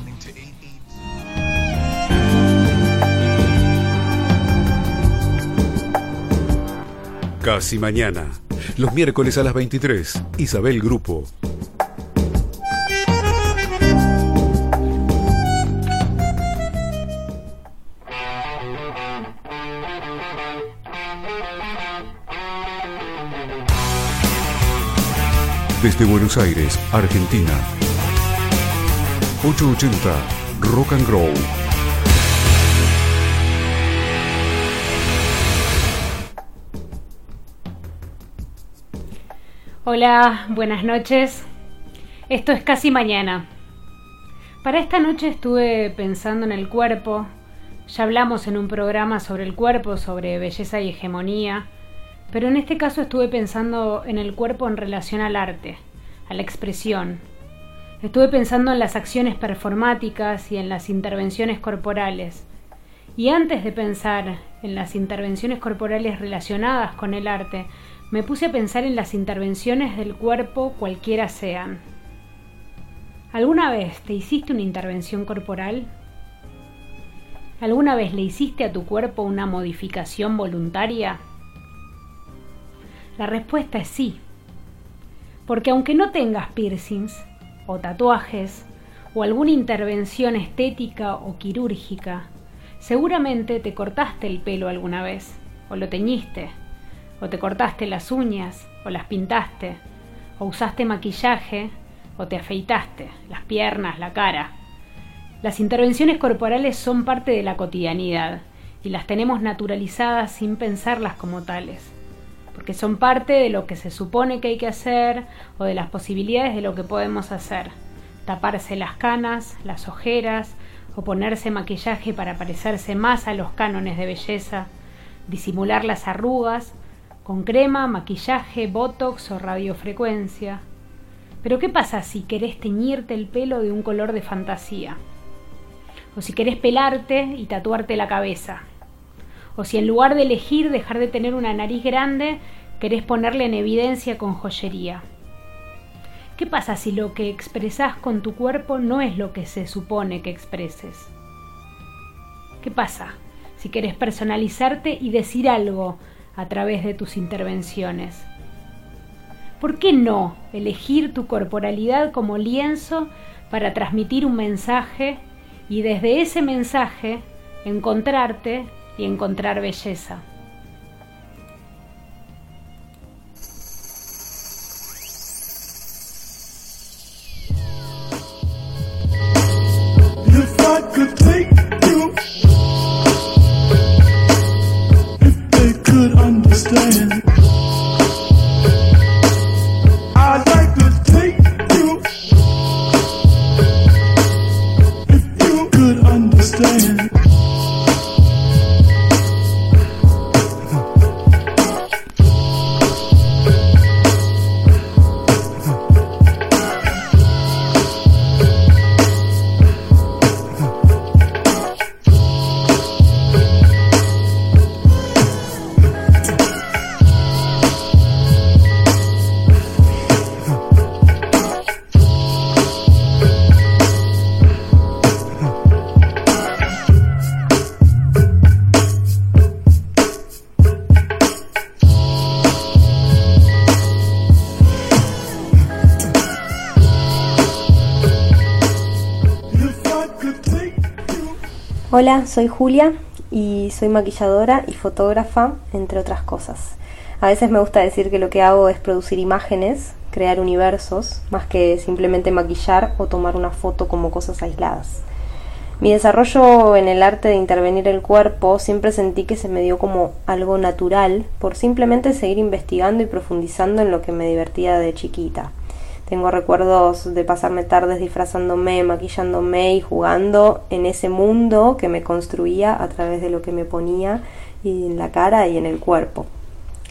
listening to 88. Casi mañana. Los miércoles a las 23. Isabel Grupo. Desde Buenos Aires, Argentina. 880 Rock and Roll. Hola, buenas noches. Esto es casi mañana. Para esta noche estuve pensando en el cuerpo. Ya hablamos en un programa sobre el cuerpo, sobre belleza y hegemonía, pero en este caso estuve pensando en el cuerpo en relación al arte, a la expresión. Estuve pensando en las acciones performáticas y en las intervenciones corporales. Y antes de pensar en las intervenciones corporales relacionadas con el arte, me puse a pensar en las intervenciones del cuerpo cualquiera sean. ¿Alguna vez te hiciste una intervención corporal? ¿Alguna vez le hiciste a tu cuerpo una modificación voluntaria? La respuesta es sí. Porque aunque no tengas piercings o tatuajes o alguna intervención estética o quirúrgica, seguramente te cortaste el pelo alguna vez o lo teñiste o te cortaste las uñas, o las pintaste, o usaste maquillaje, o te afeitaste las piernas, la cara. Las intervenciones corporales son parte de la cotidianidad y las tenemos naturalizadas sin pensarlas como tales, porque son parte de lo que se supone que hay que hacer o de las posibilidades de lo que podemos hacer. Taparse las canas, las ojeras, o ponerse maquillaje para parecerse más a los cánones de belleza, disimular las arrugas con crema, maquillaje, botox o radiofrecuencia. Pero ¿qué pasa si querés teñirte el pelo de un color de fantasía? O si querés pelarte y tatuarte la cabeza. O si en lugar de elegir dejar de tener una nariz grande, querés ponerle en evidencia con joyería. ¿Qué pasa si lo que expresás con tu cuerpo no es lo que se supone que expreses? ¿Qué pasa si querés personalizarte y decir algo a través de tus intervenciones. ¿Por qué no elegir tu corporalidad como lienzo para transmitir un mensaje y desde ese mensaje encontrarte y encontrar belleza? Hola, soy Julia y soy maquilladora y fotógrafa, entre otras cosas. A veces me gusta decir que lo que hago es producir imágenes, crear universos, más que simplemente maquillar o tomar una foto como cosas aisladas. Mi desarrollo en el arte de intervenir el cuerpo siempre sentí que se me dio como algo natural por simplemente seguir investigando y profundizando en lo que me divertía de chiquita. Tengo recuerdos de pasarme tardes disfrazándome, maquillándome y jugando en ese mundo que me construía a través de lo que me ponía en la cara y en el cuerpo.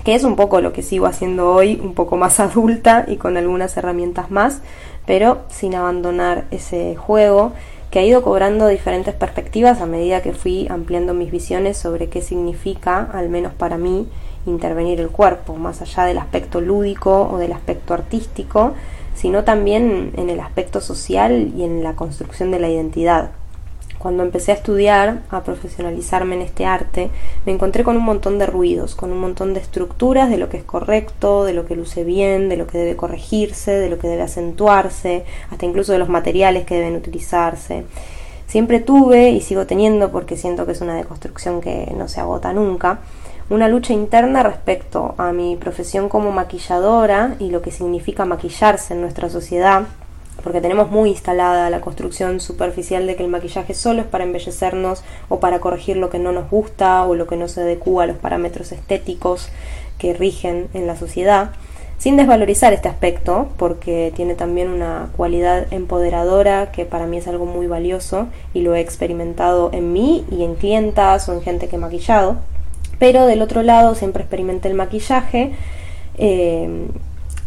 Que es un poco lo que sigo haciendo hoy, un poco más adulta y con algunas herramientas más, pero sin abandonar ese juego que ha ido cobrando diferentes perspectivas a medida que fui ampliando mis visiones sobre qué significa, al menos para mí, intervenir el cuerpo, más allá del aspecto lúdico o del aspecto artístico, sino también en el aspecto social y en la construcción de la identidad. Cuando empecé a estudiar, a profesionalizarme en este arte, me encontré con un montón de ruidos, con un montón de estructuras de lo que es correcto, de lo que luce bien, de lo que debe corregirse, de lo que debe acentuarse, hasta incluso de los materiales que deben utilizarse. Siempre tuve y sigo teniendo, porque siento que es una deconstrucción que no se agota nunca, una lucha interna respecto a mi profesión como maquilladora y lo que significa maquillarse en nuestra sociedad porque tenemos muy instalada la construcción superficial de que el maquillaje solo es para embellecernos o para corregir lo que no nos gusta o lo que no se adecua a los parámetros estéticos que rigen en la sociedad, sin desvalorizar este aspecto, porque tiene también una cualidad empoderadora que para mí es algo muy valioso y lo he experimentado en mí y en clientas o en gente que he maquillado. Pero del otro lado siempre experimenté el maquillaje eh,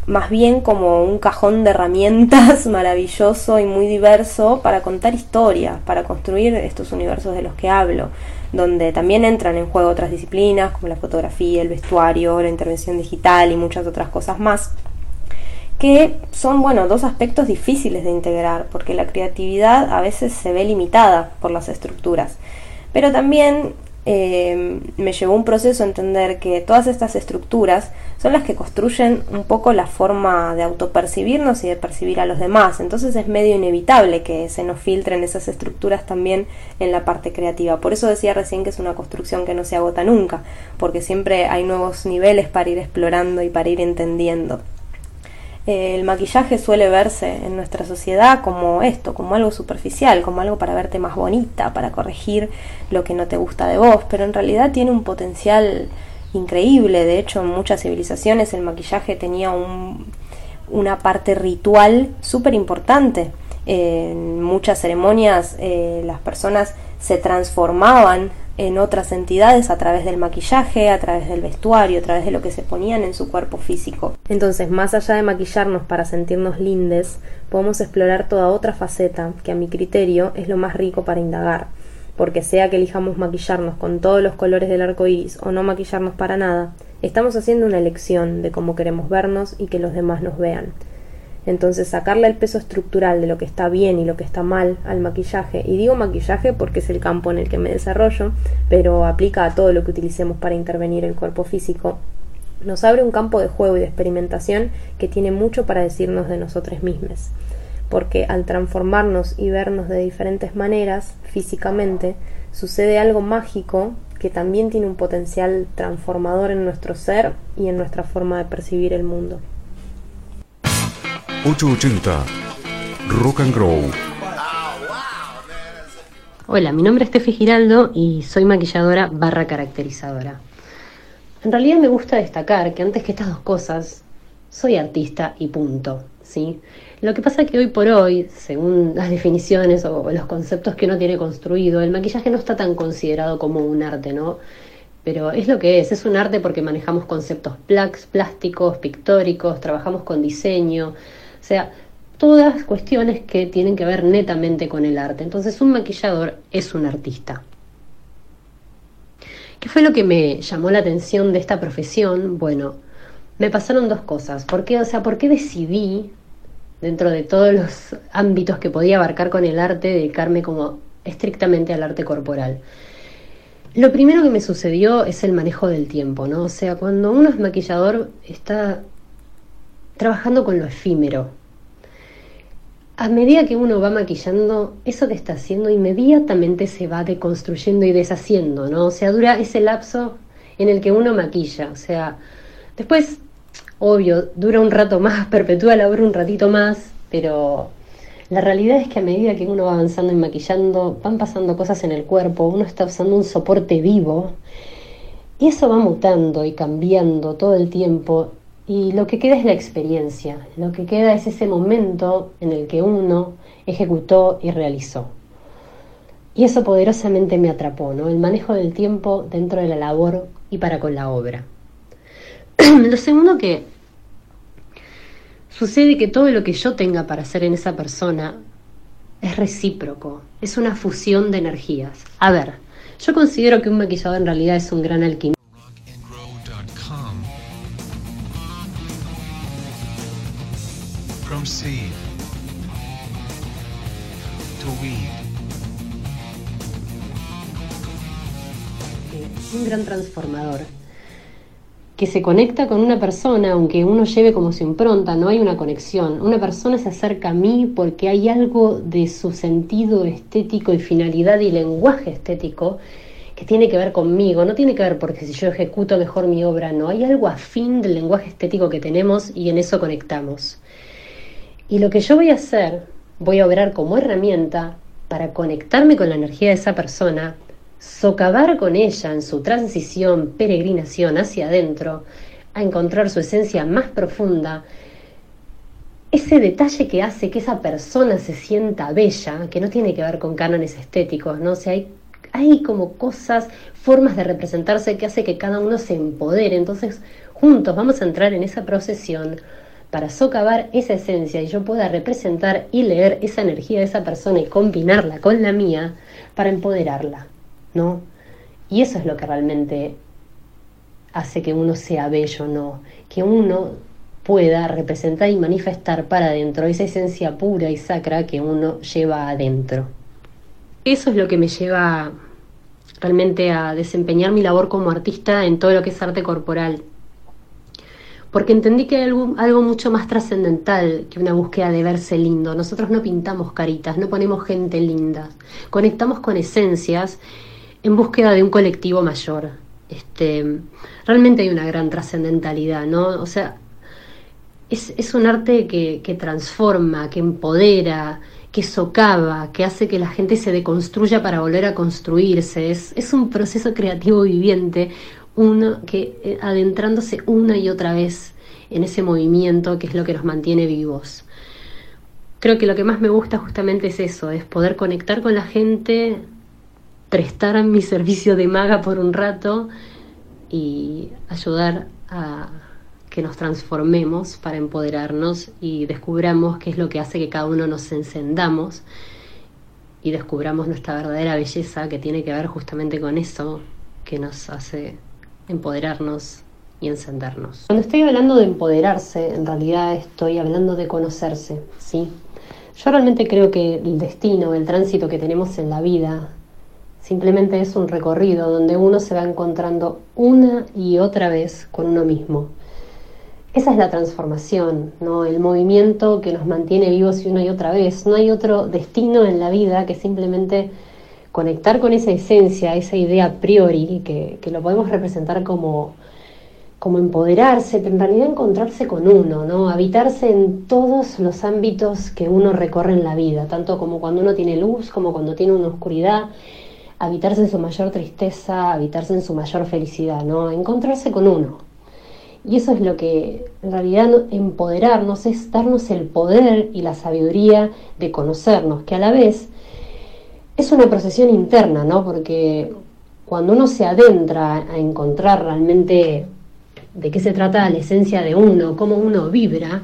más bien como un cajón de herramientas maravilloso y muy diverso para contar historias, para construir estos universos de los que hablo, donde también entran en juego otras disciplinas como la fotografía, el vestuario, la intervención digital y muchas otras cosas más que son, bueno, dos aspectos difíciles de integrar, porque la creatividad a veces se ve limitada por las estructuras, pero también eh, me llevó un proceso a entender que todas estas estructuras son las que construyen un poco la forma de autopercibirnos y de percibir a los demás. Entonces es medio inevitable que se nos filtren esas estructuras también en la parte creativa. Por eso decía recién que es una construcción que no se agota nunca, porque siempre hay nuevos niveles para ir explorando y para ir entendiendo. El maquillaje suele verse en nuestra sociedad como esto, como algo superficial, como algo para verte más bonita, para corregir lo que no te gusta de vos, pero en realidad tiene un potencial increíble. De hecho, en muchas civilizaciones el maquillaje tenía una parte ritual súper importante. en muchas ceremonias eh, las personas se transformaban en otras entidades a través del maquillaje, a través del vestuario, a través de lo que se ponían en su cuerpo físico. Entonces, más allá de maquillarnos para sentirnos lindes, podemos explorar toda otra faceta que a mi criterio es lo más rico para indagar, porque sea que elijamos maquillarnos con todos los colores del arco iris o no maquillarnos para nada, estamos haciendo una elección de cómo queremos vernos y que los demás nos vean. Entonces sacarle el peso estructural de lo que está bien y lo que está mal al maquillaje, y digo maquillaje porque es el campo en el que me desarrollo, pero aplica a todo lo que utilicemos para intervenir el cuerpo físico, nos abre un campo de juego y de experimentación que tiene mucho para decirnos de nosotros mismos. Porque al transformarnos y vernos de diferentes maneras físicamente, sucede algo mágico que también tiene un potencial transformador en nuestro ser y en nuestra forma de percibir el mundo. 880 Rock and Grow. Hola, mi nombre es Tefi Giraldo y soy maquilladora barra caracterizadora. En realidad me gusta destacar que antes que estas dos cosas, soy artista y punto, ¿sí? Lo que pasa es que hoy por hoy, según las definiciones o los conceptos que uno tiene construido, el maquillaje no está tan considerado como un arte, ¿no? Pero es lo que es, es un arte porque manejamos conceptos plásticos, pictóricos, trabajamos con diseño, sea, todas cuestiones que tienen que ver netamente con el arte. Entonces un maquillador es un artista. ¿Qué fue lo que me llamó la atención de esta profesión? Bueno, me pasaron dos cosas. ¿Por qué, o sea, ¿por qué decidí, dentro de todos los ámbitos que podía abarcar con el arte, dedicarme como estrictamente al arte corporal? Lo primero que me sucedió es el manejo del tiempo, ¿no? O sea, cuando uno es maquillador está trabajando con lo efímero. A medida que uno va maquillando, eso que está haciendo inmediatamente se va deconstruyendo y deshaciendo, ¿no? O sea, dura ese lapso en el que uno maquilla. O sea, después, obvio, dura un rato más, perpetúa la obra un ratito más, pero la realidad es que a medida que uno va avanzando y maquillando, van pasando cosas en el cuerpo, uno está usando un soporte vivo y eso va mutando y cambiando todo el tiempo y lo que queda es la experiencia, lo que queda es ese momento en el que uno ejecutó y realizó. Y eso poderosamente me atrapó, ¿no? El manejo del tiempo dentro de la labor y para con la obra. lo segundo que sucede que todo lo que yo tenga para hacer en esa persona es recíproco, es una fusión de energías. A ver, yo considero que un maquillador en realidad es un gran alquimista. Weed. Un gran transformador que se conecta con una persona, aunque uno lleve como su impronta, no hay una conexión. Una persona se acerca a mí porque hay algo de su sentido estético y finalidad y lenguaje estético que tiene que ver conmigo, no tiene que ver porque si yo ejecuto mejor mi obra, no, hay algo afín del lenguaje estético que tenemos y en eso conectamos. Y lo que yo voy a hacer, voy a obrar como herramienta para conectarme con la energía de esa persona, socavar con ella en su transición, peregrinación hacia adentro, a encontrar su esencia más profunda, ese detalle que hace que esa persona se sienta bella, que no tiene que ver con cánones estéticos, ¿no? O sea, hay, hay como cosas, formas de representarse que hace que cada uno se empodere. Entonces, juntos vamos a entrar en esa procesión para socavar esa esencia y yo pueda representar y leer esa energía de esa persona y combinarla con la mía para empoderarla. ¿no? Y eso es lo que realmente hace que uno sea bello, ¿no? Que uno pueda representar y manifestar para adentro esa esencia pura y sacra que uno lleva adentro. Eso es lo que me lleva realmente a desempeñar mi labor como artista en todo lo que es arte corporal. Porque entendí que hay algo, mucho más trascendental que una búsqueda de verse lindo. Nosotros no pintamos caritas, no ponemos gente linda. Conectamos con esencias en búsqueda de un colectivo mayor. Este, realmente hay una gran trascendentalidad, ¿no? O sea, es, es un arte que, que, transforma, que empodera, que socava, que hace que la gente se deconstruya para volver a construirse. Es, es un proceso creativo viviente, que eh, adentrándose una y otra vez en ese movimiento que es lo que nos mantiene vivos. Creo que lo que más me gusta justamente es eso, es poder conectar con la gente prestar mi servicio de maga por un rato y ayudar a que nos transformemos para empoderarnos y descubramos qué es lo que hace que cada uno nos encendamos y descubramos nuestra verdadera belleza que tiene que ver justamente con eso que nos hace empoderarnos y encendernos. Cuando estoy hablando de empoderarse, en realidad estoy hablando de conocerse, ¿sí? Yo realmente creo que el destino, el tránsito que tenemos en la vida, Simplemente es un recorrido donde uno se va encontrando una y otra vez con uno mismo. Esa es la transformación, ¿no? El movimiento que nos mantiene vivos y una y otra vez. No hay otro destino en la vida que simplemente conectar con esa esencia, esa idea a priori, que, que lo podemos representar como, como empoderarse, pero en realidad encontrarse con uno, ¿no? Habitarse en todos los ámbitos que uno recorre en la vida, tanto como cuando uno tiene luz, como cuando tiene una oscuridad, habitarse en su mayor tristeza, habitarse en su mayor felicidad, ¿no? Encontrarse con uno. Y eso es lo que en realidad empoderarnos es darnos el poder y la sabiduría de conocernos, que a la vez es una procesión interna, ¿no? Porque cuando uno se adentra a encontrar realmente de qué se trata la esencia de uno, cómo uno vibra,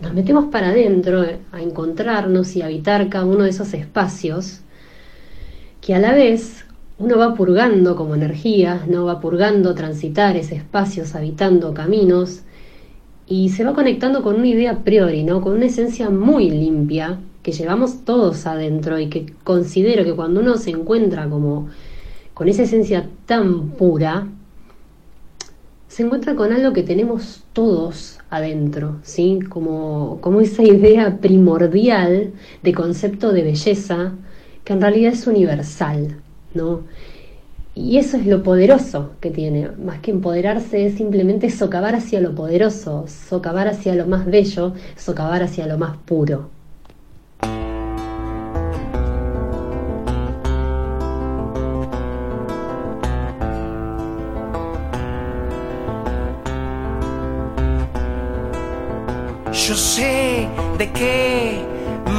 nos metemos para adentro a encontrarnos y habitar cada uno de esos espacios que a la vez uno va purgando como energía, no va purgando transitar ese espacios, habitando caminos y se va conectando con una idea a priori, ¿no? Con una esencia muy limpia que llevamos todos adentro y que considero que cuando uno se encuentra como con esa esencia tan pura, se encuentra con algo que tenemos todos adentro, ¿sí? Como, como esa idea primordial de concepto de belleza, que en realidad es universal, ¿no? Y eso es lo poderoso que tiene, más que empoderarse es simplemente socavar hacia lo poderoso, socavar hacia lo más bello, socavar hacia lo más puro. Yo sé de qué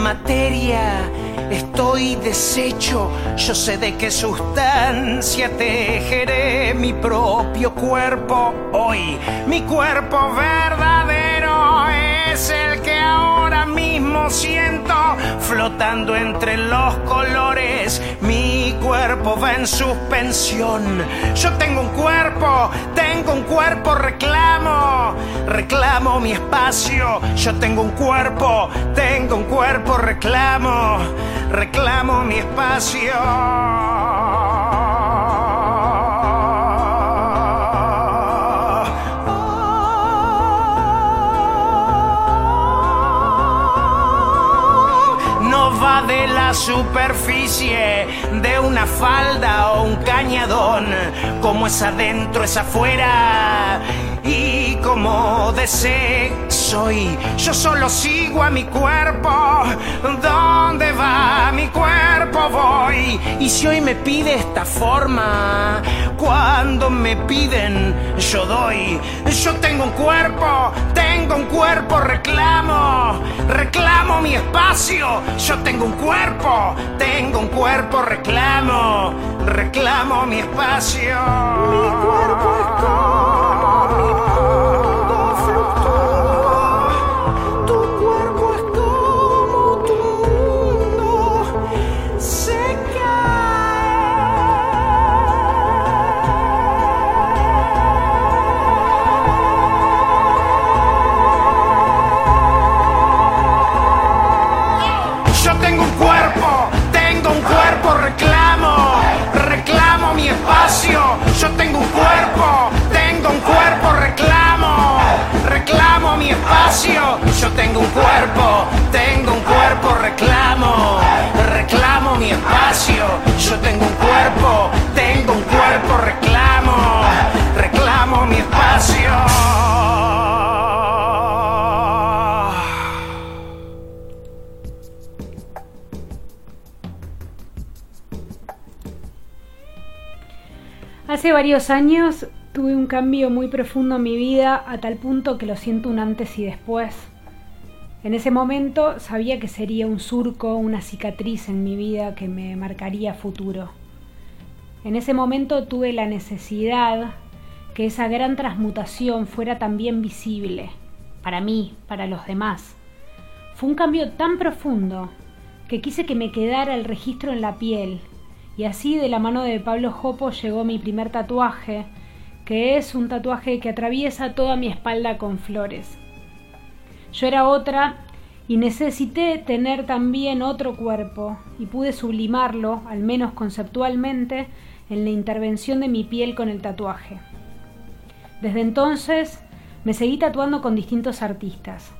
materia estoy deshecho, yo sé de qué sustancia tejeré mi propio cuerpo hoy. Mi cuerpo verdadero es el que ahora mismo siento flotando entre los colores. Mi cuerpo va en suspensión. Yo tengo un cuerpo, tengo un cuerpo, reclamo, reclamo mi espacio. Yo tengo un cuerpo, tengo un cuerpo, reclamo, reclamo mi espacio. Superficie de una falda o un cañadón, como es adentro es afuera y como deseo soy, yo solo sigo a mi cuerpo, ¿dónde va mi cuerpo voy? Y si hoy me pide esta forma, cuando me piden yo doy, yo tengo un cuerpo, tengo un cuerpo, reclamo, reclamo mi espacio, yo tengo un cuerpo, tengo un cuerpo, reclamo, reclamo mi espacio. Mi cuerpo es como Yo tengo un cuerpo, tengo un cuerpo, reclamo, reclamo mi espacio. Yo tengo un cuerpo, tengo un cuerpo, reclamo, reclamo mi espacio. Hace varios años tuve un cambio muy profundo en mi vida a tal punto que lo siento un antes y después. En ese momento sabía que sería un surco, una cicatriz en mi vida que me marcaría futuro. En ese momento tuve la necesidad que esa gran transmutación fuera también visible, para mí, para los demás. Fue un cambio tan profundo que quise que me quedara el registro en la piel y así de la mano de Pablo Jopo llegó mi primer tatuaje, que es un tatuaje que atraviesa toda mi espalda con flores. Yo era otra y necesité tener también otro cuerpo y pude sublimarlo, al menos conceptualmente, en la intervención de mi piel con el tatuaje. Desde entonces me seguí tatuando con distintos artistas.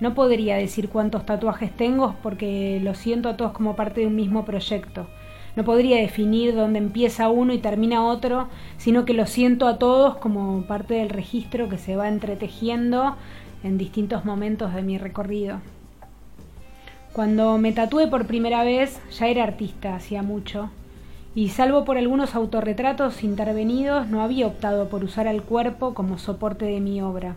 No podría decir cuántos tatuajes tengo porque los siento a todos como parte de un mismo proyecto. No podría definir dónde empieza uno y termina otro, sino que lo siento a todos como parte del registro que se va entretejiendo en distintos momentos de mi recorrido. Cuando me tatué por primera vez ya era artista hacía mucho, y salvo por algunos autorretratos intervenidos no había optado por usar al cuerpo como soporte de mi obra.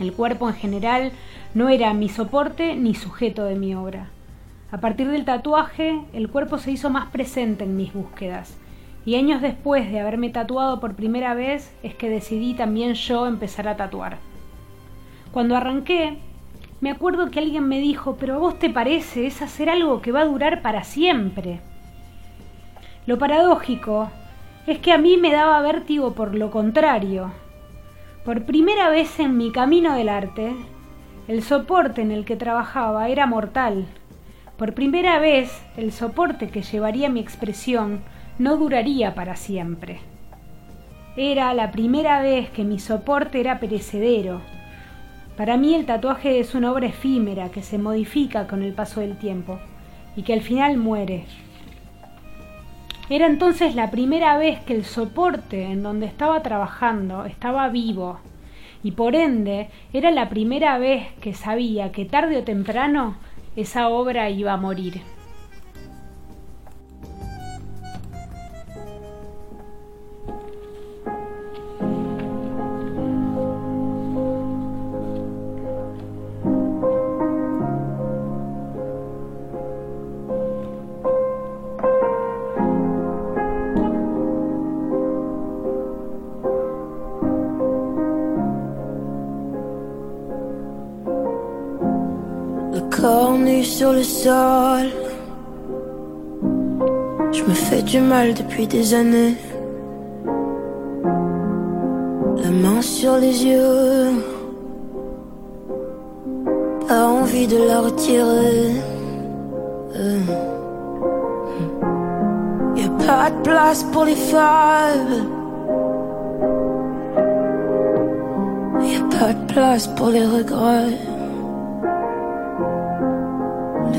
El cuerpo en general no era mi soporte ni sujeto de mi obra. A partir del tatuaje, el cuerpo se hizo más presente en mis búsquedas, y años después de haberme tatuado por primera vez es que decidí también yo empezar a tatuar. Cuando arranqué, me acuerdo que alguien me dijo, pero a vos te parece, es hacer algo que va a durar para siempre. Lo paradójico es que a mí me daba vértigo por lo contrario. Por primera vez en mi camino del arte, el soporte en el que trabajaba era mortal. Por primera vez, el soporte que llevaría mi expresión no duraría para siempre. Era la primera vez que mi soporte era perecedero. Para mí el tatuaje es una obra efímera que se modifica con el paso del tiempo y que al final muere. Era entonces la primera vez que el soporte en donde estaba trabajando estaba vivo y por ende era la primera vez que sabía que tarde o temprano esa obra iba a morir. Nu sur le sol. Je me fais du mal depuis des années. La main sur les yeux. Pas envie de la retirer. Euh. Y a pas de place pour les femmes. Y a pas de place pour les regrets.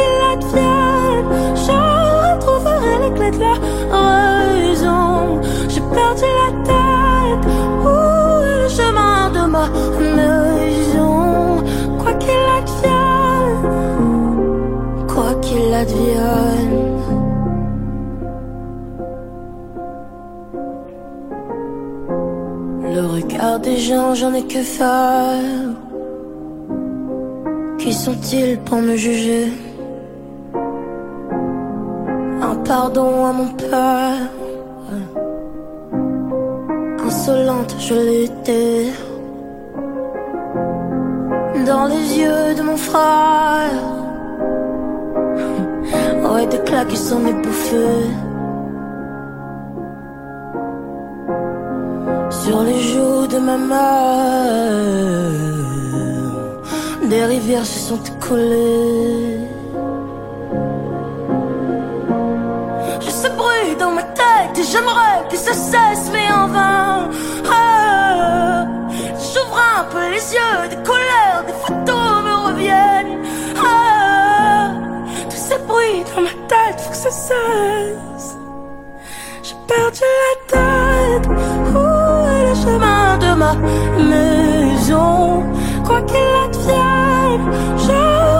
qu'il advienne, je retrouverai les clés de la raison. J'ai perdu la tête. Où est le chemin de ma maison? Quoi qu'il advienne, quoi qu'il advienne. Le regard des gens, j'en ai que faire. Qui sont-ils pour me juger? Pardon à mon père. Insolente, je l'étais. Dans les yeux de mon frère. Ouais, des claques est bouffé. Sur les joues de ma mère, des rivières se sont écoulées. J'aimerais que ça cesse, mais en vain. Ah, J'ouvre un peu les yeux, des couleurs, des photos me reviennent. Ah, tous ces bruits dans ma tête, faut que ça cesse. J'ai perdu la tête. Où est le chemin de ma maison? Quoi qu'il advienne, je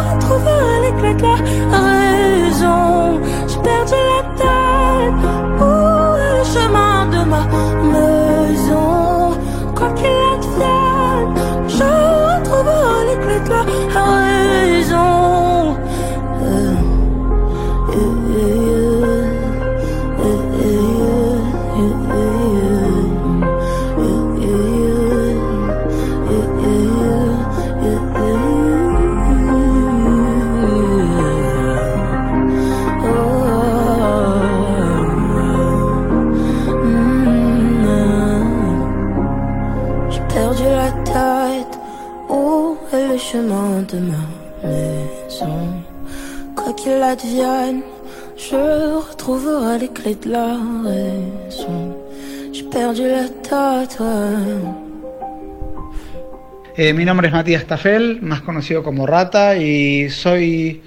mi nombre es Matías Tafel, más conocido como Rata, y soy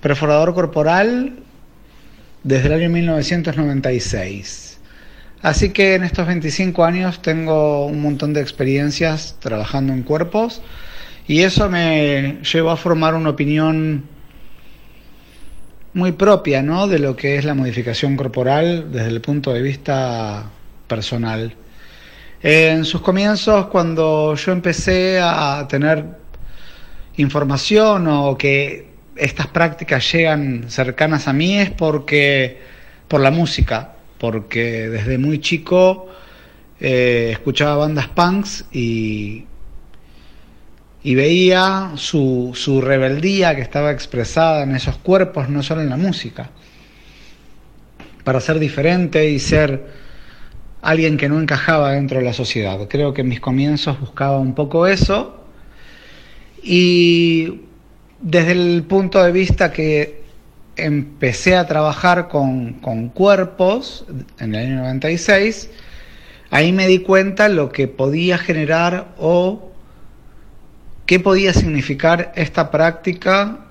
perforador corporal desde el año 1996. Así que en estos 25 años tengo un montón de experiencias trabajando en cuerpos y eso me llevó a formar una opinión muy propia ¿no? de lo que es la modificación corporal desde el punto de vista personal. En sus comienzos, cuando yo empecé a tener información o que estas prácticas llegan cercanas a mí es porque por la música, porque desde muy chico eh, escuchaba bandas punks y, y veía su, su rebeldía que estaba expresada en esos cuerpos, no solo en la música, para ser diferente y ser alguien que no encajaba dentro de la sociedad. Creo que en mis comienzos buscaba un poco eso y desde el punto de vista que empecé a trabajar con, con cuerpos en el año 96, ahí me di cuenta lo que podía generar o qué podía significar esta práctica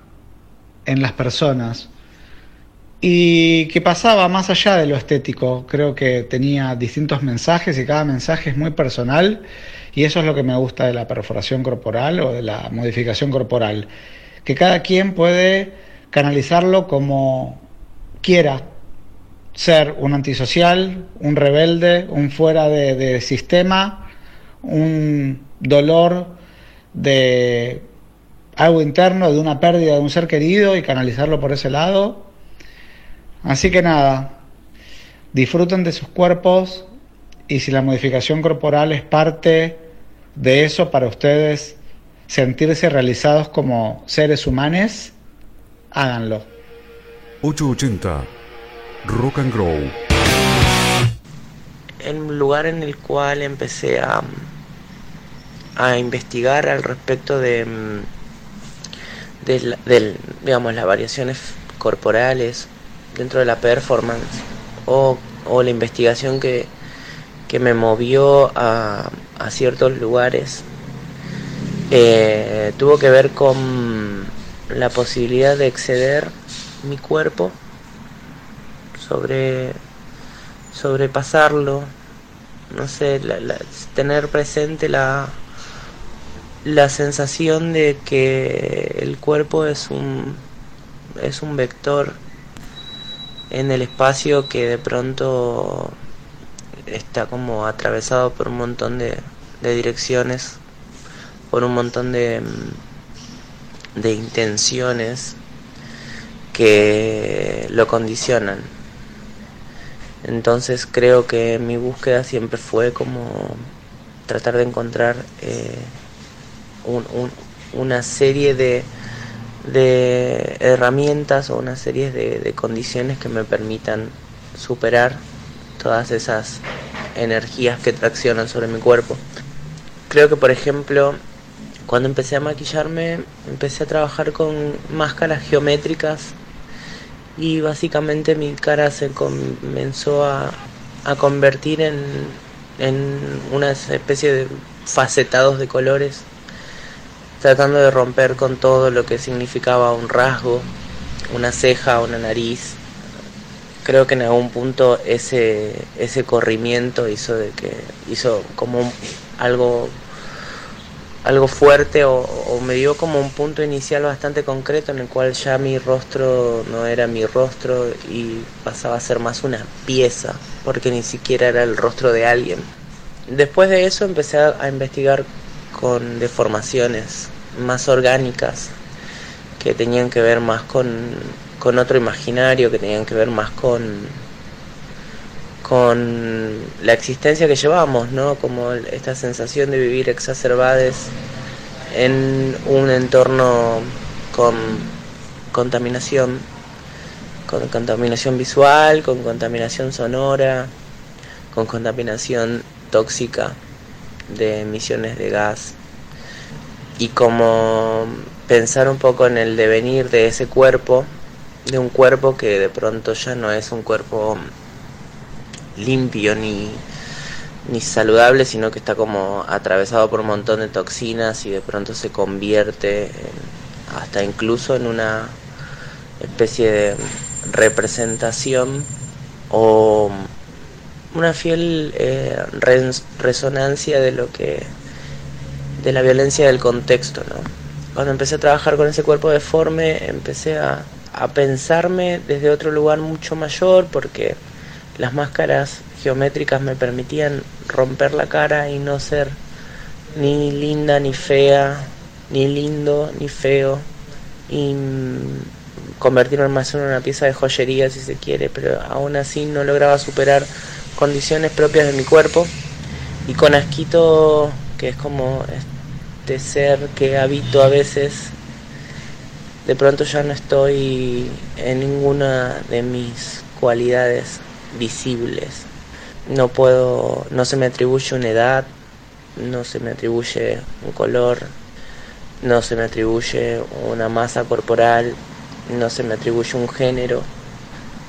en las personas. y que pasaba más allá de lo estético. Creo que tenía distintos mensajes y cada mensaje es muy personal y eso es lo que me gusta de la perforación corporal o de la modificación corporal, que cada quien puede canalizarlo como quiera, ser un antisocial, un rebelde, un fuera de, de sistema, un dolor de algo interno, de una pérdida de un ser querido y canalizarlo por ese lado Así que nada, disfruten de sus cuerpos y si la modificación corporal es parte de eso para ustedes sentirse realizados como seres humanos, háganlo. 880 Rock and Grow. El lugar en el cual empecé a, a investigar al respecto de, de, de digamos, las variaciones corporales dentro de la performance o, la investigación que, me movió a, ciertos lugares. Eh, tuvo que ver con la posibilidad de exceder mi cuerpo sobre sobrepasarlo no sé tener presente la la sensación de que el cuerpo es un es un vector en el espacio que de pronto está como atravesado por un montón de, direcciones, por un montón de, de intenciones que lo condicionan. Entonces creo que mi búsqueda siempre fue como tratar de encontrar eh, una serie de de herramientas o una serie de, condiciones que me permitan superar todas esas energías que traccionan sobre mi cuerpo. Creo que por ejemplo cuando empecé a maquillarme empecé a trabajar con máscaras geométricas y básicamente mi cara se comenzó a, convertir en, en una especie de facetados de colores tratando de romper con todo lo que significaba un rasgo, una ceja, una nariz. Creo que en algún punto ese, ese corrimiento hizo de que hizo como algo algo fuerte o, me dio como un punto inicial bastante concreto en el cual ya mi rostro no era mi rostro y pasaba a ser más una pieza porque ni siquiera era el rostro de alguien. Después de eso empecé a investigar con deformaciones más orgánicas, que tenían que ver más con, con otro imaginario, que tenían que ver más con, con la existencia que llevamos, ¿no? Como esta sensación de vivir exacerbades en un entorno con contaminación, con contaminación visual, con contaminación sonora, con contaminación tóxica de emisiones de gas y como pensar un poco en el devenir de ese cuerpo, de un cuerpo que de pronto ya no es un cuerpo limpio ni, ni saludable, sino que está como atravesado por un montón de toxinas y de pronto se convierte hasta incluso en una especie de representación o una fiel eh, resonancia de lo que de la violencia del contexto, ¿no? Cuando empecé a trabajar con ese cuerpo deforme, empecé a, a pensarme desde otro lugar mucho mayor, porque las máscaras geométricas me permitían romper la cara y no ser ni linda ni fea, ni lindo ni feo, y convertirme más en una pieza de joyería si se quiere, pero aún así no lograba superar condiciones propias de mi cuerpo. Y con asquito, que es como este ser que habito a veces, de pronto ya no estoy en ninguna de mis cualidades visibles. No puedo, no se me atribuye una edad, no se me atribuye un color, no se me atribuye una masa corporal, no se me atribuye un género,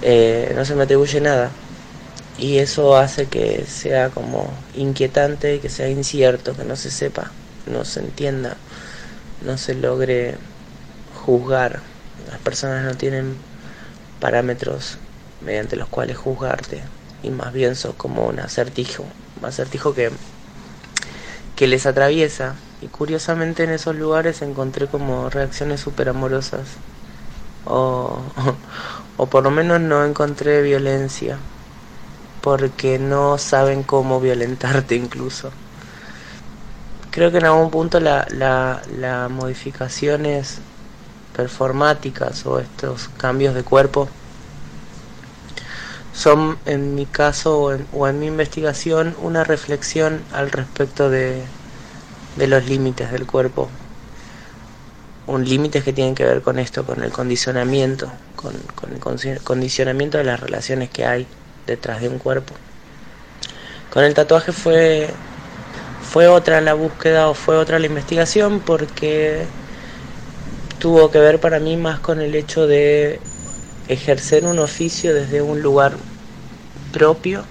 eh, no se me atribuye nada. Y eso hace que sea como inquietante, que sea incierto, que no se sepa no se entienda, no se logre juzgar. Las personas no tienen parámetros mediante los cuales juzgarte y más bien sos como un acertijo, un acertijo que, que les atraviesa y curiosamente en esos lugares encontré como reacciones súper amorosas o, o por lo menos no encontré violencia porque no saben cómo violentarte incluso. Creo que en algún punto la, la modificaciones performáticas o estos cambios de cuerpo son en mi caso o en, mi investigación una reflexión al respecto de, de los límites del cuerpo. Un límites que tienen que ver con esto, con el condicionamiento, con, con el condicionamiento de las relaciones que hay detrás de un cuerpo. Con el tatuaje fue, fue otra la búsqueda o fue otra la investigación porque tuvo que ver para mí más con el hecho de ejercer un oficio desde un lugar propio,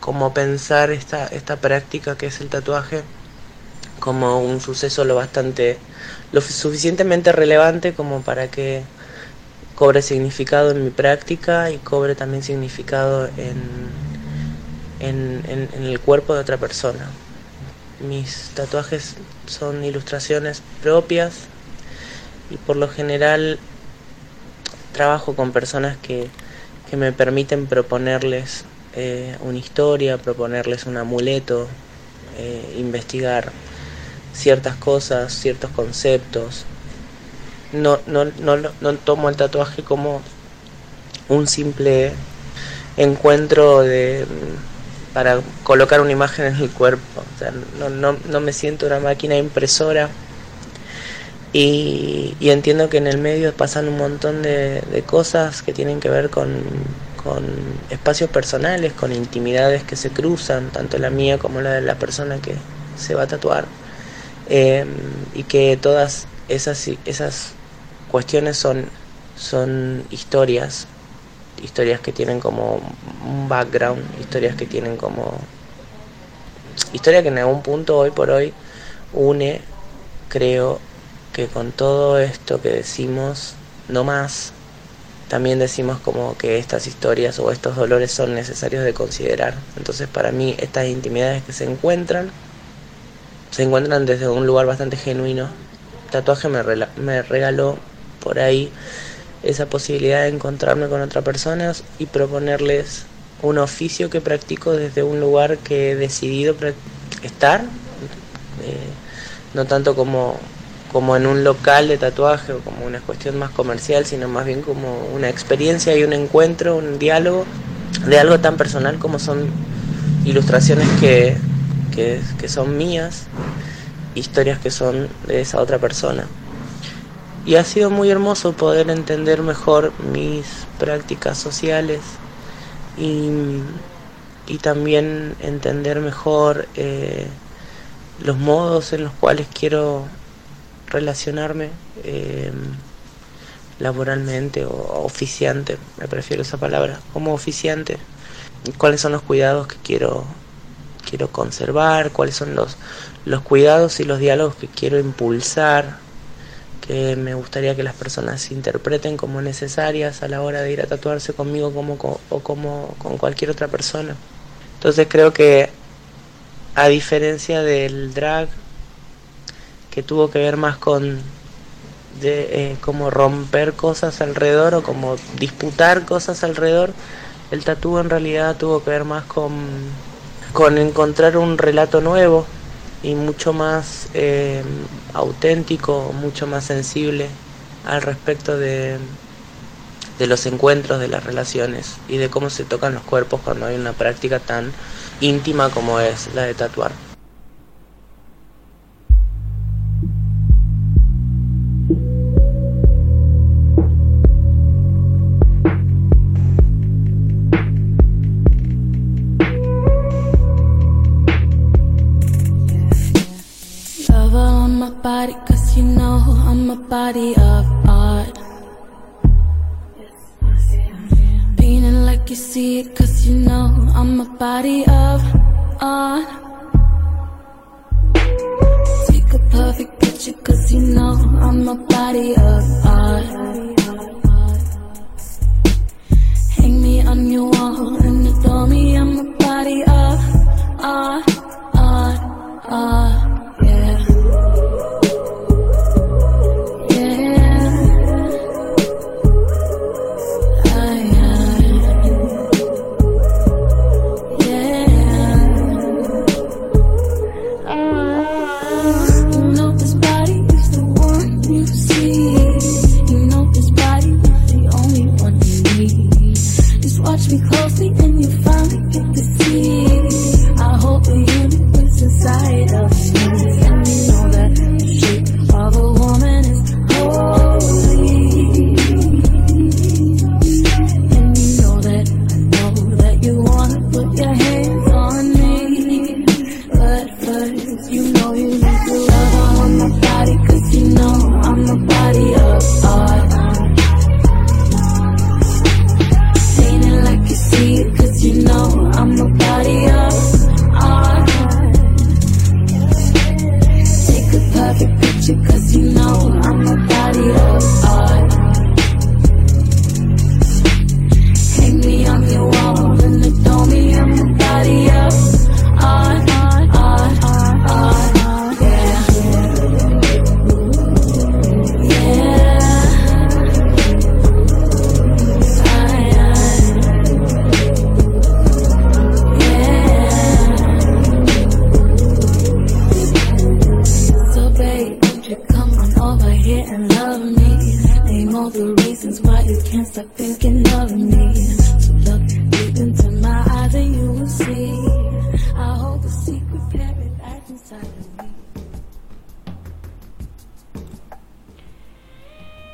como pensar esta, esta práctica que es el tatuaje como un suceso lo bastante, lo suficientemente relevante como para que cobre significado en mi práctica y cobre también significado en, en, en, el cuerpo de otra persona. Mis tatuajes son ilustraciones propias y por lo general trabajo con personas que, que me permiten proponerles eh, una historia, proponerles un amuleto, eh, investigar ciertas cosas, ciertos conceptos. No, no, no, no tomo el tatuaje como un simple encuentro de para colocar una imagen en el cuerpo. O sea, no, no, no me siento una máquina impresora y, y, entiendo que en el medio pasan un montón de, de cosas que tienen que ver con, con, espacios personales, con intimidades que se cruzan, tanto la mía como la de la persona que se va a tatuar. Eh, y que todas esas, esas cuestiones son, son historias, historias que tienen como un background, historias que tienen como... Historia que en algún punto hoy por hoy une, creo, que con todo esto que decimos, no más, también decimos como que estas historias o estos dolores son necesarios de considerar. Entonces para mí estas intimidades que se encuentran, se encuentran desde un lugar bastante genuino. tatuaje me, me regaló por ahí esa posibilidad de encontrarme con otras personas y proponerles un oficio que practico desde un lugar que he decidido estar, eh, no tanto como como en un local de tatuaje o como una cuestión más comercial, sino más bien como una experiencia y un encuentro, un diálogo de algo tan personal como son ilustraciones que, que, que son mías, historias que son de esa otra persona. Y ha sido muy hermoso poder entender mejor mis prácticas sociales y, y también entender mejor eh, los modos en los cuales quiero relacionarme eh, laboralmente o oficiante, me prefiero esa palabra, como oficiante, cuáles son los cuidados que quiero quiero conservar, cuáles son los, los cuidados y los diálogos que quiero impulsar, que me gustaría que las personas interpreten como necesarias a la hora de ir a tatuarse conmigo como, o como con cualquier otra persona. Entonces creo que a diferencia del drag que tuvo que ver más con de eh, como romper cosas alrededor o como disputar cosas alrededor el tatú en realidad tuvo que ver más con con encontrar un relato nuevo y mucho más eh, auténtico mucho más sensible al respecto de de los encuentros de las relaciones y de cómo se tocan los cuerpos cuando hay una práctica tan íntima como es la de tatuar body, cause you know I'm a body of art. Painting like you see it, cause you know I'm a body of art. Take a perfect picture, cause you know I'm a body of art. picture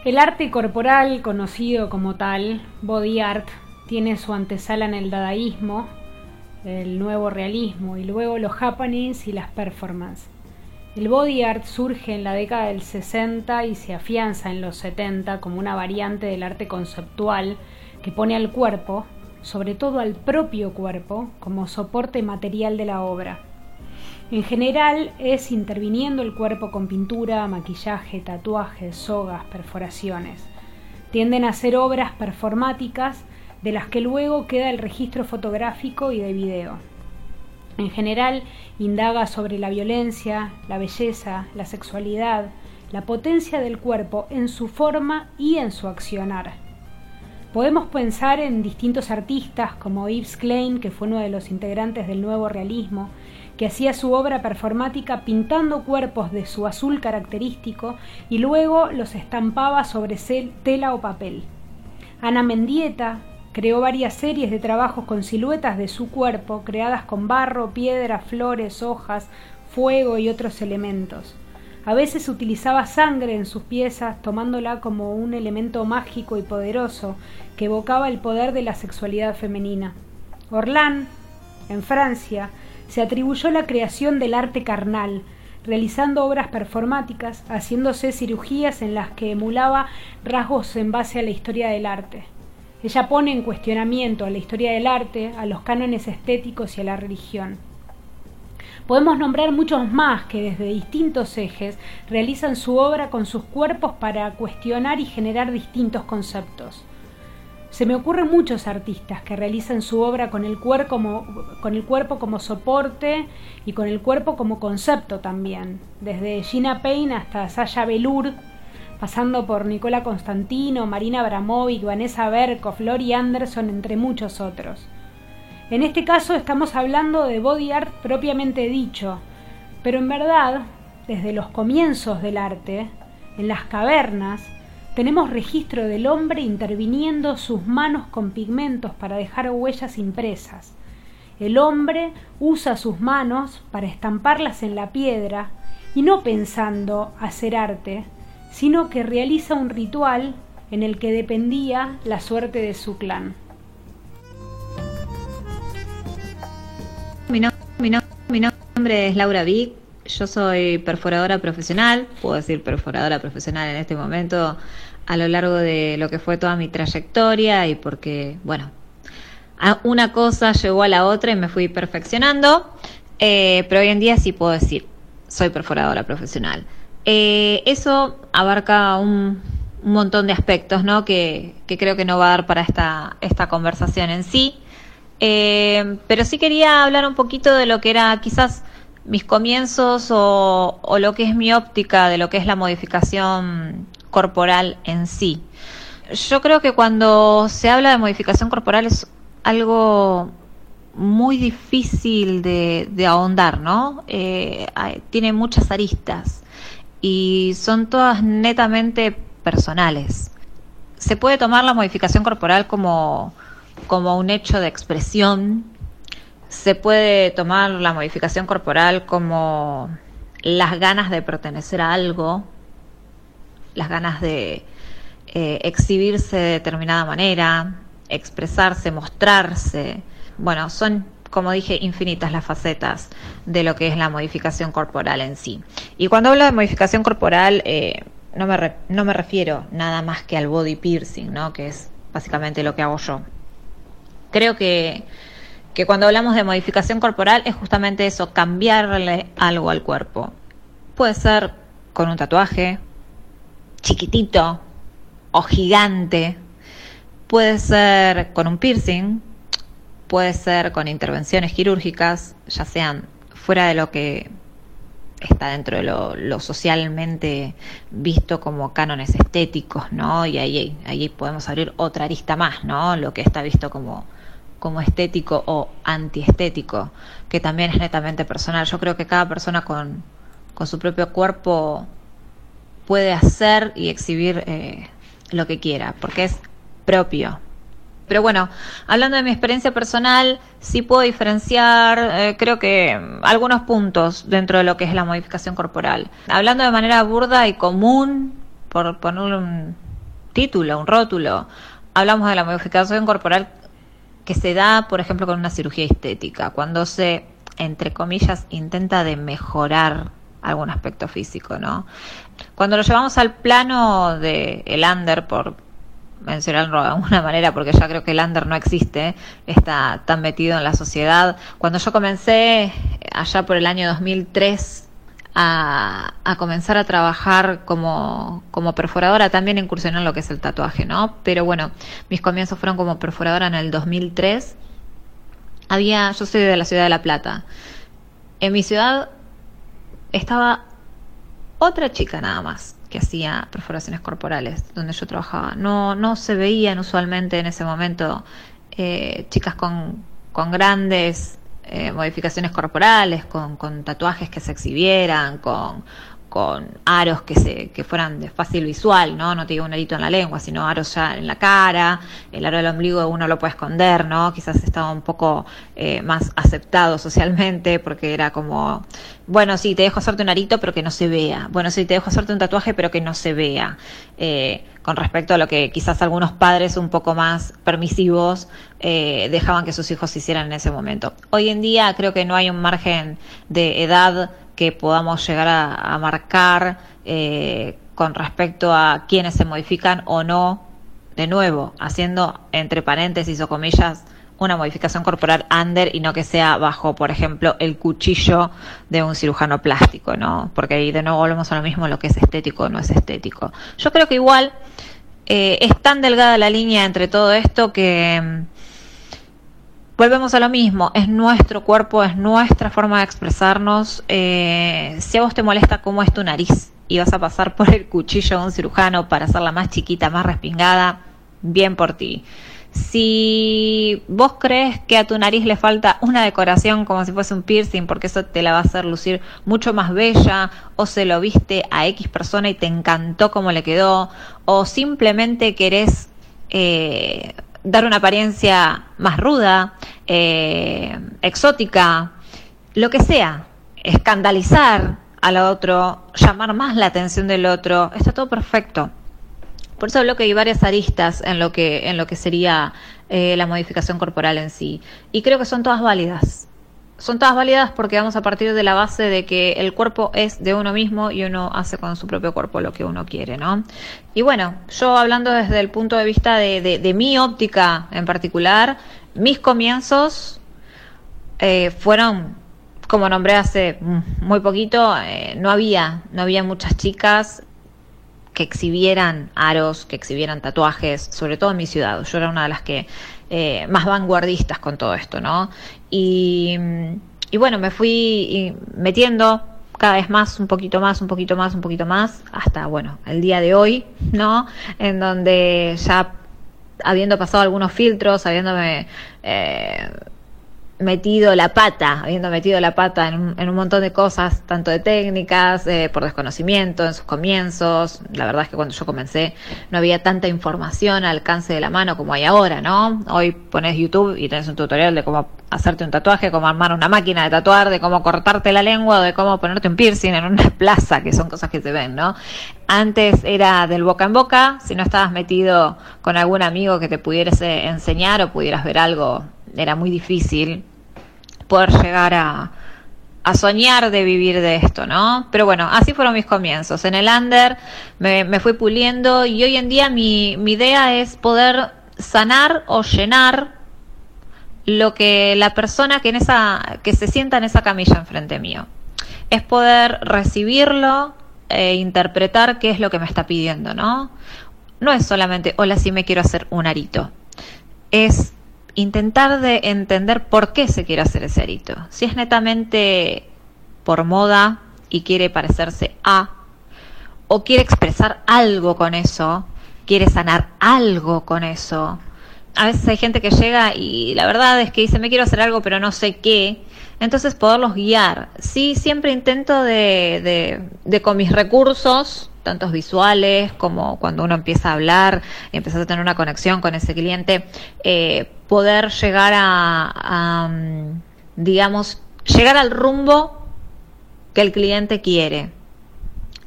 El arte corporal, conocido como tal, body art, tiene su antesala en el dadaísmo, el nuevo realismo y luego los happenings y las performances. El body art surge en la década del 60 y se afianza en los 70 como una variante del arte conceptual que pone al cuerpo, sobre todo al propio cuerpo, como soporte material de la obra. En general es interviniendo el cuerpo con pintura, maquillaje, tatuajes, sogas, perforaciones. Tienden a ser obras performáticas de las que luego queda el registro fotográfico y de video. En general indaga sobre la violencia, la belleza, la sexualidad, la potencia del cuerpo en su forma y en su accionar. Podemos pensar en distintos artistas como Yves Klein, que fue uno de los integrantes del nuevo realismo, que hacía su obra performática pintando cuerpos de su azul característico y luego los estampaba sobre tela o papel. Ana Mendieta creó varias series de trabajos con siluetas de su cuerpo, creadas con barro, piedra, flores, hojas, fuego y otros elementos. A veces utilizaba sangre en sus piezas, tomándola como un elemento mágico y poderoso que evocaba el poder de la sexualidad femenina. Orlán, en Francia, se atribuyó la creación del arte carnal, realizando obras performáticas, haciéndose cirugías en las que emulaba rasgos en base a la historia del arte. Ella pone en cuestionamiento a la historia del arte, a los cánones estéticos y a la religión. Podemos nombrar muchos más que desde distintos ejes realizan su obra con sus cuerpos para cuestionar y generar distintos conceptos. Se me ocurren muchos artistas que realizan su obra con el, cuerpo como, soporte y con el cuerpo como concepto también, desde Gina Payne hasta Sasha Velour, pasando por Nicola Constantino, Marina Abramovic, Vanessa Berkoff, Lori Anderson, entre muchos otros. En este caso estamos hablando de body art propiamente dicho, pero en verdad, desde los comienzos del arte, en las cavernas, tenemos registro del hombre interviniendo sus manos con pigmentos para dejar huellas impresas. El hombre usa sus manos para estamparlas en la piedra y no pensando hacer arte, sino que realiza un ritual en el que dependía la suerte de su clan. Mi, no- mi no- mi nombre es Laura Vic, yo soy perforadora profesional, puedo decir perforadora profesional en este momento a lo largo de lo que fue toda mi trayectoria y porque, bueno, una cosa llegó a la otra y me fui perfeccionando, eh, pero hoy en día sí puedo decir, soy perforadora profesional. Eh, eso abarca un, un montón de aspectos, ¿no? Que, que creo que no va a dar para esta, esta conversación en sí. Eh, pero sí quería hablar un poquito de lo que era quizás mis comienzos o, o lo que es mi óptica de lo que es la modificación corporal en sí. Yo creo que cuando se habla de modificación corporal es algo muy difícil de, ahondar, ¿no? Eh, tiene muchas aristas y son todas netamente personales. Se puede tomar la modificación corporal como, como un hecho de expresión, se puede tomar la modificación corporal como las ganas de pertenecer a algo, las ganas de eh, exhibirse de determinada manera, expresarse, mostrarse. Bueno, son, como dije, infinitas las facetas de lo que es la modificación corporal en sí. Y cuando hablo de modificación corporal, eh, no, me no me refiero nada más que al body piercing, ¿no? que es básicamente lo que hago yo. Creo que, que cuando hablamos de modificación corporal es justamente eso, cambiarle algo al cuerpo. Puede ser con un tatuaje chiquitito o gigante, puede ser con un piercing, puede ser con intervenciones quirúrgicas, ya sean fuera de lo que está dentro de lo, socialmente visto como cánones estéticos, ¿no? Y ahí, ahí podemos abrir otra arista más, ¿no? Lo que está visto como, como estético o antiestético, que también es netamente personal. Yo creo que cada persona con, con su propio cuerpo puede hacer y exhibir eh, lo que quiera, porque es propio, pero bueno, hablando de mi experiencia personal, sí puedo diferenciar, eh, creo que algunos puntos dentro de lo que es la modificación corporal. Hablando de manera burda y común, por poner un título, un rótulo, hablamos de la modificación corporal que se da, por ejemplo, con una cirugía estética, cuando se, entre comillas, intenta de mejorar algún aspecto físico, ¿no? Cuando lo llevamos al plano de el under, por mencionarlo de alguna manera, porque ya creo que el under no existe, está tan metido en la sociedad. Cuando yo comencé, allá por el año 2003, a, a comenzar a trabajar como, como perforadora, también incursioné en lo que es el tatuaje, ¿no? Pero bueno, mis comienzos fueron como perforadora en el 2003. Había, yo soy de la ciudad de La Plata. En mi ciudad estaba otra chica nada más que hacía perforaciones corporales, donde yo trabajaba. No, no se veían usualmente en ese momento eh, chicas con, con grandes eh, modificaciones corporales, con, con, tatuajes que se exhibieran, con, con aros que, se, que fueran de fácil visual, ¿no? No te un arito en la lengua, sino aros ya en la cara, el aro del ombligo uno lo puede esconder, ¿no? Quizás estaba un poco eh, más aceptado socialmente porque era como, bueno, sí, te dejo hacerte un arito pero que no se vea, bueno, sí, te dejo hacerte un tatuaje pero que no se vea, eh, con respecto a lo que quizás algunos padres un poco más permisivos eh, dejaban que sus hijos hicieran en ese momento. Hoy en día creo que no hay un margen de edad que podamos llegar a, marcar eh, con respecto a quienes se modifican o no, de nuevo, haciendo entre paréntesis o comillas una modificación corporal under y no que sea bajo, por ejemplo, el cuchillo de un cirujano plástico, ¿no? Porque ahí de nuevo volvemos a lo mismo, lo que es estético o no es estético. Yo creo que igual eh, es tan delgada la línea entre todo esto que volvemos a lo mismo, es nuestro cuerpo, es nuestra forma de expresarnos. Eh, si a vos te molesta cómo es tu nariz y vas a pasar por el cuchillo de un cirujano para hacerla más chiquita, más respingada, bien por ti. Si vos crees que a tu nariz le falta una decoración como si fuese un piercing, porque eso te la va a hacer lucir mucho más bella, o se lo viste a X persona y te encantó cómo le quedó, o simplemente querés eh, dar una apariencia más ruda, eh, exótica, lo que sea, escandalizar al otro, llamar más la atención del otro, está todo perfecto. Por eso hablo que hay varias aristas en lo que, en lo que sería eh, la modificación corporal en sí. Y creo que son todas válidas son todas válidas porque vamos a partir de la base de que el cuerpo es de uno mismo y uno hace con su propio cuerpo lo que uno quiere, ¿no? Y bueno, yo hablando desde el punto de vista de, mi óptica en particular, mis comienzos eh, fueron, como nombré hace muy poquito, eh, no había, no había muchas chicas que exhibieran aros, que exhibieran tatuajes, sobre todo en mi ciudad. Yo era una de las que eh, más vanguardistas con todo esto, ¿no? Y, bueno, me fui metiendo cada vez más, un poquito más, un poquito más, un poquito más, hasta, bueno, el día de hoy, ¿no? En donde ya habiendo pasado algunos filtros, habiéndome... Eh, metido la pata, habiendo metido la pata en un, montón de cosas, tanto de técnicas, eh, por desconocimiento en sus comienzos. La verdad es que cuando yo comencé no había tanta información al alcance de la mano como hay ahora, ¿no? Hoy pones YouTube y tenés un tutorial de cómo hacerte un tatuaje, cómo armar una máquina de tatuar, de cómo cortarte la lengua o de cómo ponerte un piercing en una plaza, que son cosas que se ven, ¿no? Antes era del boca en boca, si no estabas metido con algún amigo que te pudieras enseñar o pudieras ver algo era muy difícil poder llegar a, soñar de vivir de esto, ¿no? Pero bueno, así fueron mis comienzos. En el under me, fui puliendo y hoy en día mi, mi idea es poder sanar o llenar lo que la persona que en esa que se sienta en esa camilla enfrente mío es poder recibirlo e interpretar qué es lo que me está pidiendo, ¿no? No es solamente, hola, sí me quiero hacer un arito. Es intentar de entender por qué se quiere hacer ese arito. Si es netamente por moda y quiere parecerse a, o quiere expresar algo con eso, quiere sanar algo con eso. A veces hay gente que llega y la verdad es que dice, me quiero hacer algo, pero no sé qué. Entonces poderlos guiar. Sí, siempre intento de, de, de con mis recursos, tantos visuales como cuando uno empieza a hablar y empieza a tener una conexión con ese cliente, eh, poder llegar a, mm, digamos, llegar al rumbo que el cliente quiere.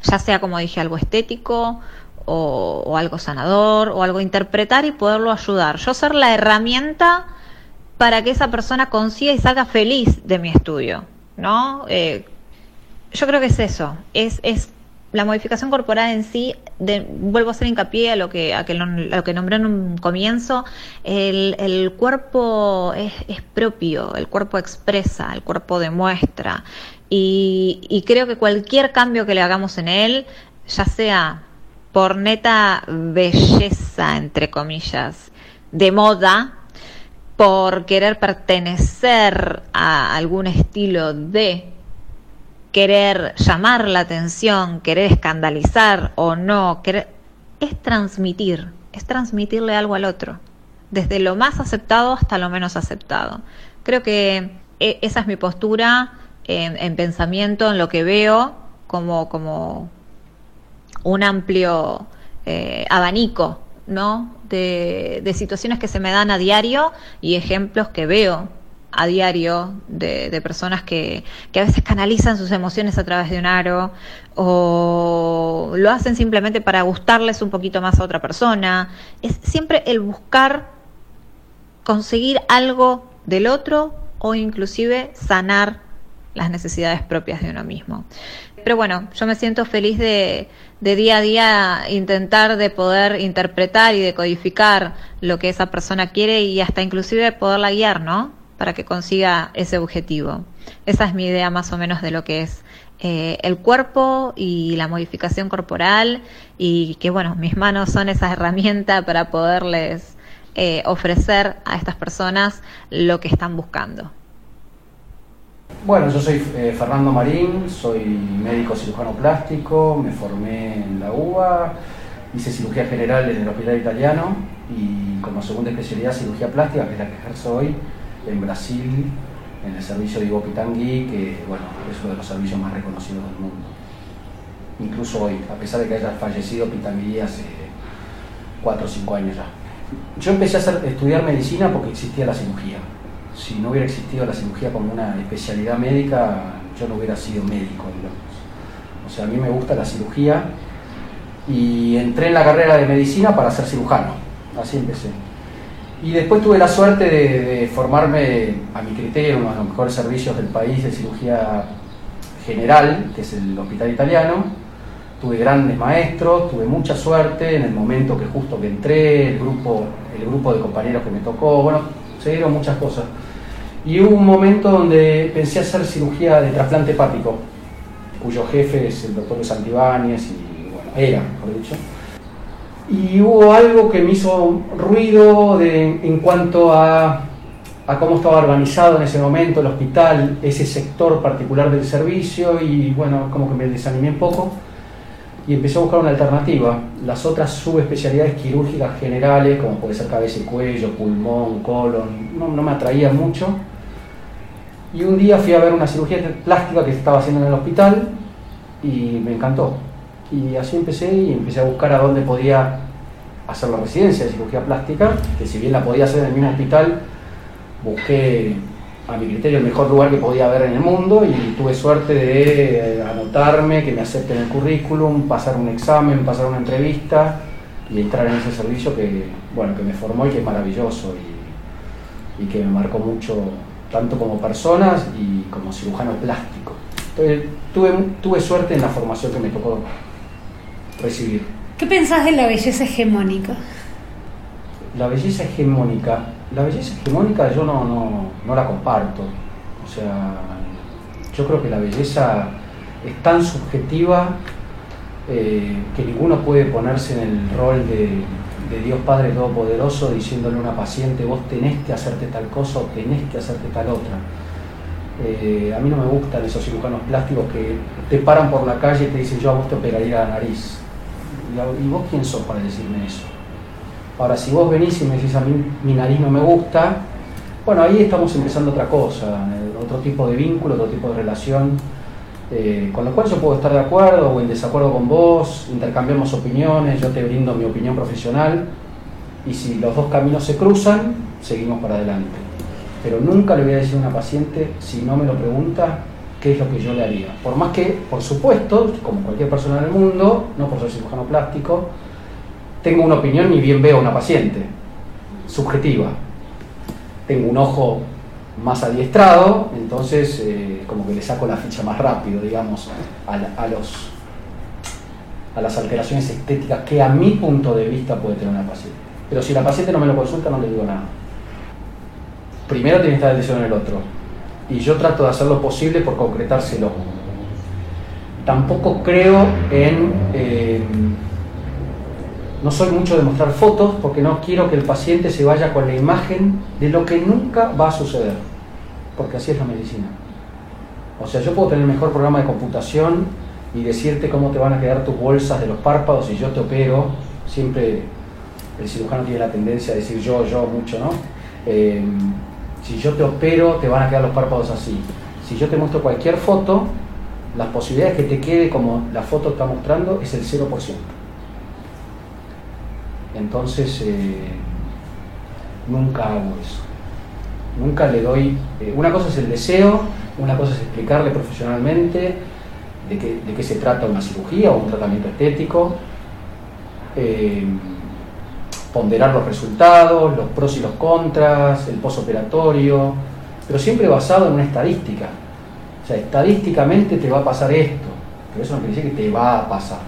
Ya sea, como dije, algo estético o, o algo sanador o algo interpretar y poderlo ayudar. Yo ser la herramienta para que esa persona consiga y salga feliz de mi estudio, ¿no? Eh, yo creo que es eso, es, es la modificación corporal en sí, vuelvo a hacer hincapié a lo que, a, que lo que nombré en un comienzo, el, el cuerpo es, es, propio, el cuerpo expresa, el cuerpo demuestra, y, y creo que cualquier cambio que le hagamos en él, ya sea por neta belleza, entre comillas, de moda, por querer pertenecer a algún estilo de querer llamar la atención, querer escandalizar o no, querer, es transmitir, es transmitirle algo al otro, desde lo más aceptado hasta lo menos aceptado. Creo que e, esa es mi postura en, en pensamiento, en lo que veo como, como un amplio eh, abanico ¿no? De, de, situaciones que se me dan a diario y ejemplos que veo a diario de, personas que, que, a veces canalizan sus emociones a través de un aro o lo hacen simplemente para gustarles un poquito más a otra persona. Es siempre el buscar conseguir algo del otro o inclusive sanar las necesidades propias de uno mismo. Pero bueno, yo me siento feliz de, de día a día intentar de poder interpretar y decodificar lo que esa persona quiere y hasta inclusive poderla guiar, ¿no? Para que consiga ese objetivo. Esa es mi idea más o menos de lo que es eh, el cuerpo y la modificación corporal y que bueno, mis manos son esa herramienta para poderles eh, ofrecer a estas personas lo que están buscando. Bueno, yo soy eh, Fernando Marín, soy médico cirujano plástico, me formé en la UBA, hice cirugía general en el Hospital Italiano y como segunda especialidad cirugía plástica, que es la que ejerzo hoy en Brasil, en el servicio de Ivo Pitangui, que bueno, es uno de los servicios más reconocidos del mundo. Incluso hoy, a pesar de que haya fallecido Pitangui hace 4 o 5 años ya. Yo empecé a hacer, estudiar medicina porque existía la cirugía si no hubiera existido la cirugía como una especialidad médica, yo no hubiera sido médico, digamos. O sea, a mí me gusta la cirugía y entré en la carrera de medicina para ser cirujano, así empecé. Y después tuve la suerte de, formarme, a mi criterio, en uno de los mejores servicios del país de cirugía general, que es el Hospital Italiano. Tuve grandes maestros, tuve mucha suerte en el momento que justo que entré, el grupo, el grupo de compañeros que me tocó, bueno, se dieron muchas cosas. Y hubo un momento donde pensé hacer cirugía de trasplante hepático, cuyo jefe es el doctor Santibáñez, y bueno, era, mejor dicho. Y hubo algo que me hizo ruido de, en cuanto a, a cómo estaba organizado en ese momento el hospital, ese sector particular del servicio, y bueno, como que me desanimé un poco y empecé a buscar una alternativa. Las otras subespecialidades quirúrgicas generales, como puede ser cabeza y cuello, pulmón, colon, no, no me atraían mucho. Y un día fui a ver una cirugía plástica que se estaba haciendo en el hospital y me encantó. Y así empecé y empecé a buscar a dónde podía hacer la residencia de cirugía plástica, que si bien la podía hacer en el mismo hospital, busqué a mi criterio el mejor lugar que podía haber en el mundo y tuve suerte de anotarme, que me acepten el currículum, pasar un examen, pasar una entrevista y entrar en ese servicio que, bueno, que me formó y que es maravilloso y, y que me marcó mucho tanto como personas y como cirujano plástico. Entonces, tuve, tuve suerte en la formación que me tocó recibir. ¿Qué pensás de la belleza hegemónica? La belleza hegemónica. La belleza hegemónica yo no, no, no la comparto. O sea, yo creo que la belleza es tan subjetiva eh, que ninguno puede ponerse en el rol de, de Dios Padre Todopoderoso diciéndole a una paciente, vos tenés que hacerte tal cosa o tenés que hacerte tal otra. Eh, a mí no me gustan esos cirujanos plásticos que te paran por la calle y te dicen yo a vos te operaría la nariz. ¿Y, vos quién sos para decirme eso? Ahora, si vos venís y me decís a mí mi nariz no me gusta, bueno, ahí estamos empezando otra cosa, eh, otro tipo de vínculo, otro tipo de relación, eh, con lo cual yo puedo estar de acuerdo o en desacuerdo con vos, intercambiamos opiniones, yo te brindo mi opinión profesional y si los dos caminos se cruzan, seguimos para adelante pero nunca le voy a decir a una paciente, si no me lo pregunta, qué es lo que yo le haría. Por más que, por supuesto, como cualquier persona en el mundo, no por ser cirujano plástico, tengo una opinión y bien veo a una paciente, subjetiva. Tengo un ojo más adiestrado, entonces eh, como que le saco la ficha más rápido, digamos, a, los, a las alteraciones estéticas que a mi punto de vista puede tener una paciente. Pero si la paciente no me lo consulta, no le digo nada primero tiene que estar decisión en el otro. Y yo trato de hacer lo posible por concretárselo. Tampoco creo en... Eh, no soy mucho de mostrar fotos porque no quiero que el paciente se vaya con la imagen de lo que nunca va a suceder. Porque así es la medicina. O sea, yo puedo tener el mejor programa de computación y decirte cómo te van a quedar tus bolsas de los párpados y yo te opero. Siempre el cirujano tiene la tendencia a decir yo, yo, mucho, ¿no? Eh, si yo te opero, te van a quedar los párpados así. Si yo te muestro cualquier foto, las posibilidades que te quede como la foto está mostrando es el 0%. Entonces, eh, nunca hago eso. Nunca le doy... Eh, una cosa es el deseo, una cosa es explicarle profesionalmente de qué, se trata una cirugía o un tratamiento estético. Eh, ponderar los resultados, los pros y los contras, el posoperatorio, pero siempre basado en una estadística. O sea, estadísticamente te va a pasar esto, pero eso no quiere decir que te va a pasar.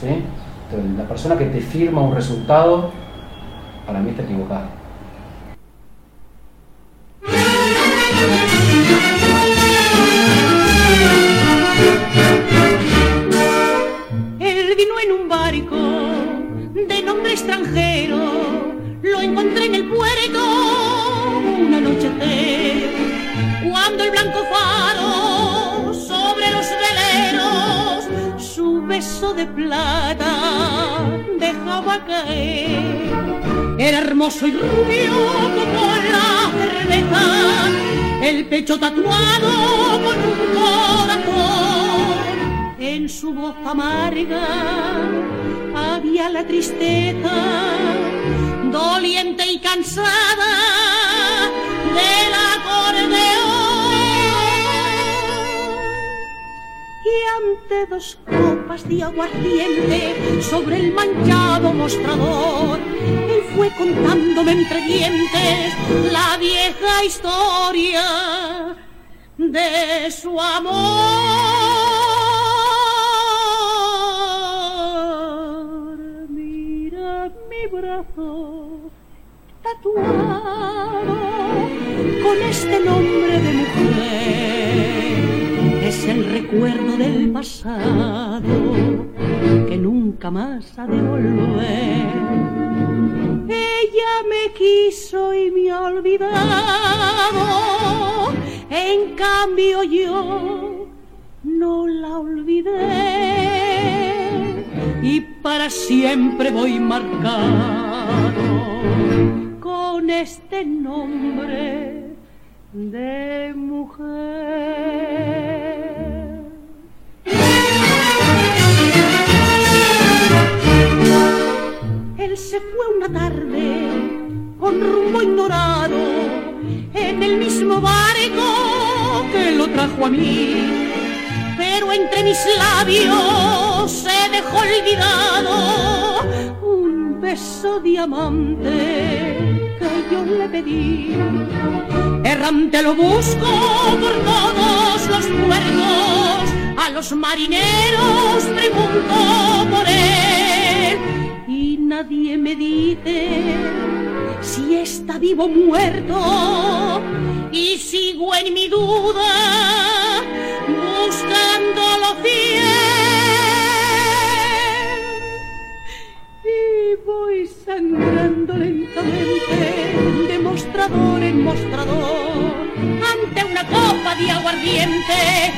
¿sí? Entonces, la persona que te firma un resultado, para mí está equivocada. Lo encontré en el puerto una noche cuando el blanco faro sobre los veleros su beso de plata dejaba caer. Era hermoso y rubio como la cerveza, el pecho tatuado con un corazón en su voz amarga había la tristeza, doliente y cansada del acordeón. Y ante dos copas de aguardiente sobre el manchado mostrador, él fue contándome entre dientes la vieja historia de su amor. Tatuado con este nombre de mujer. Es el recuerdo del pasado que nunca más ha de volver. Ella me quiso y me ha olvidado, en cambio yo no la olvidé y para siempre voy marcado con este nombre de mujer. Él se fue una tarde con rumbo ignorado en el mismo barco que lo trajo a mí pero entre mis labios se olvidado un beso diamante que yo le pedí. Errante lo busco por todos los puertos, a los marineros pregunto por él y nadie me dice si está vivo o muerto y sigo en mi duda buscando lo fiel caminando lentamente de mostrador en mostrador ante una copa de aguardiente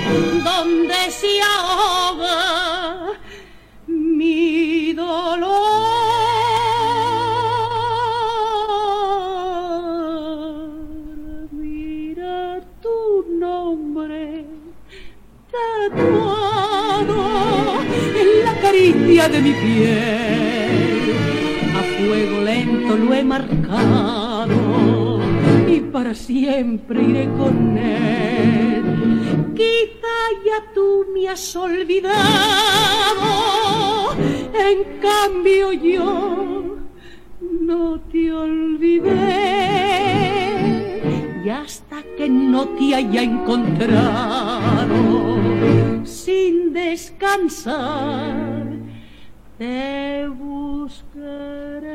donde se ahoga mi dolor. Mira tu nombre tatuado en la caricia de mi piel. Fuego lento lo he marcado y para siempre iré con él. Quizá ya tú me has olvidado, en cambio yo no te olvidé. Y hasta que no te haya encontrado, sin descansar, te buscaré.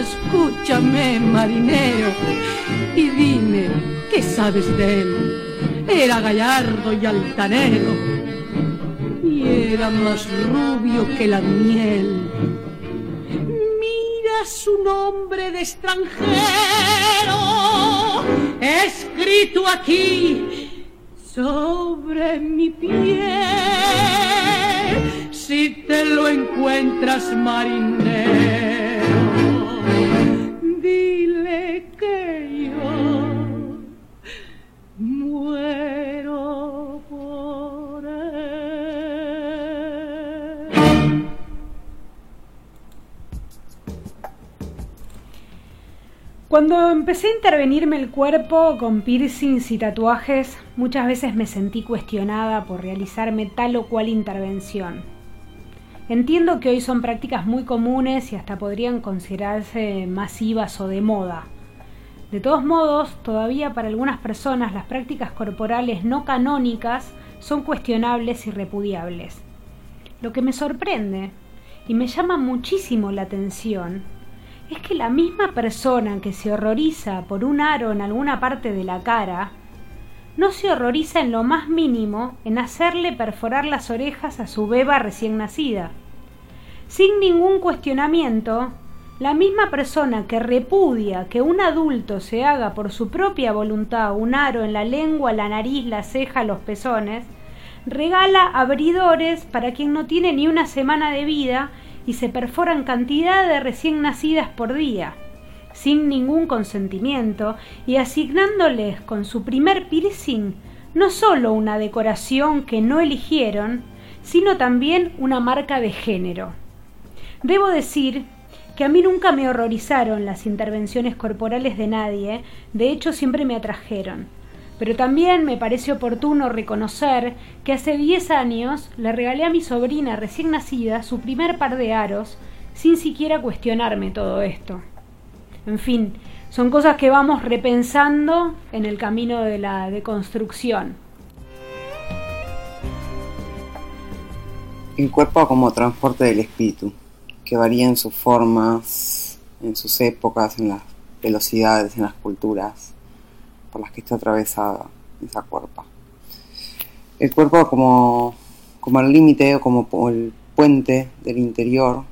Escúchame, marinero, y dime qué sabes de él. Era gallardo y altanero, y era más rubio que la miel. Mira su nombre de extranjero, escrito aquí sobre mi piel. Si te lo encuentras, marinero, Cuando empecé a intervenirme el cuerpo con piercings y tatuajes, muchas veces me sentí cuestionada por realizarme tal o cual intervención. Entiendo que hoy son prácticas muy comunes y hasta podrían considerarse masivas o de moda. De todos modos, todavía para algunas personas las prácticas corporales no canónicas son cuestionables y repudiables. Lo que me sorprende y me llama muchísimo la atención es que la misma persona que se horroriza por un aro en alguna parte de la cara, no se horroriza en lo más mínimo en hacerle perforar las orejas a su beba recién nacida. Sin ningún cuestionamiento, la misma persona que repudia que un adulto se haga por su propia voluntad un aro en la lengua, la nariz, la ceja, los pezones, regala abridores para quien no tiene ni una semana de vida y se perforan cantidad de recién nacidas por día, sin ningún consentimiento y asignándoles con su primer piercing no solo una decoración que no eligieron, sino también una marca de género. Debo decir que a mí nunca me horrorizaron las intervenciones corporales de nadie, de hecho siempre me atrajeron. Pero también me parece oportuno reconocer que hace 10 años le regalé a mi sobrina recién nacida su primer par de aros, sin siquiera cuestionarme todo esto. En fin, son cosas que vamos repensando en el camino de la deconstrucción. El cuerpo como transporte del espíritu, que varía en sus formas, en sus épocas, en las velocidades, en las culturas por las que está atravesada esa cuerpa. El cuerpo como, como el límite o como el puente del interior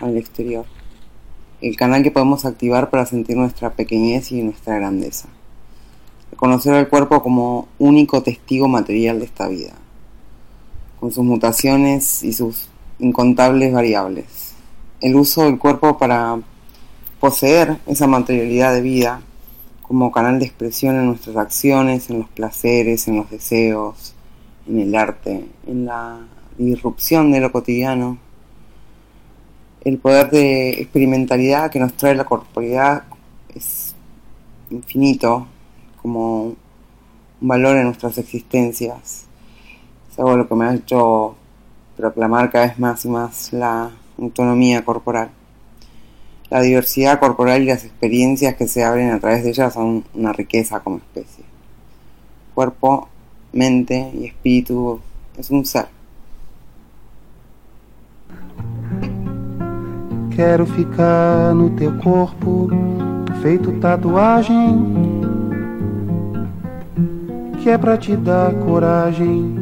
al exterior. El canal que podemos activar para sentir nuestra pequeñez y nuestra grandeza. Reconocer al cuerpo como único testigo material de esta vida, con sus mutaciones y sus incontables variables. El uso del cuerpo para poseer esa materialidad de vida como canal de expresión en nuestras acciones, en los placeres, en los deseos, en el arte, en la disrupción de lo cotidiano. El poder de experimentalidad que nos trae la corporalidad es infinito como un valor en nuestras existencias. Es algo lo que me ha hecho proclamar cada vez más y más la autonomía corporal. La diversidad corporal y las experiencias que se abren a través de ella son una riqueza como especie. Cuerpo, mente e espírito es um ser. Quero ficar no teu corpo, feito tatuagem, que é pra te dar coragem,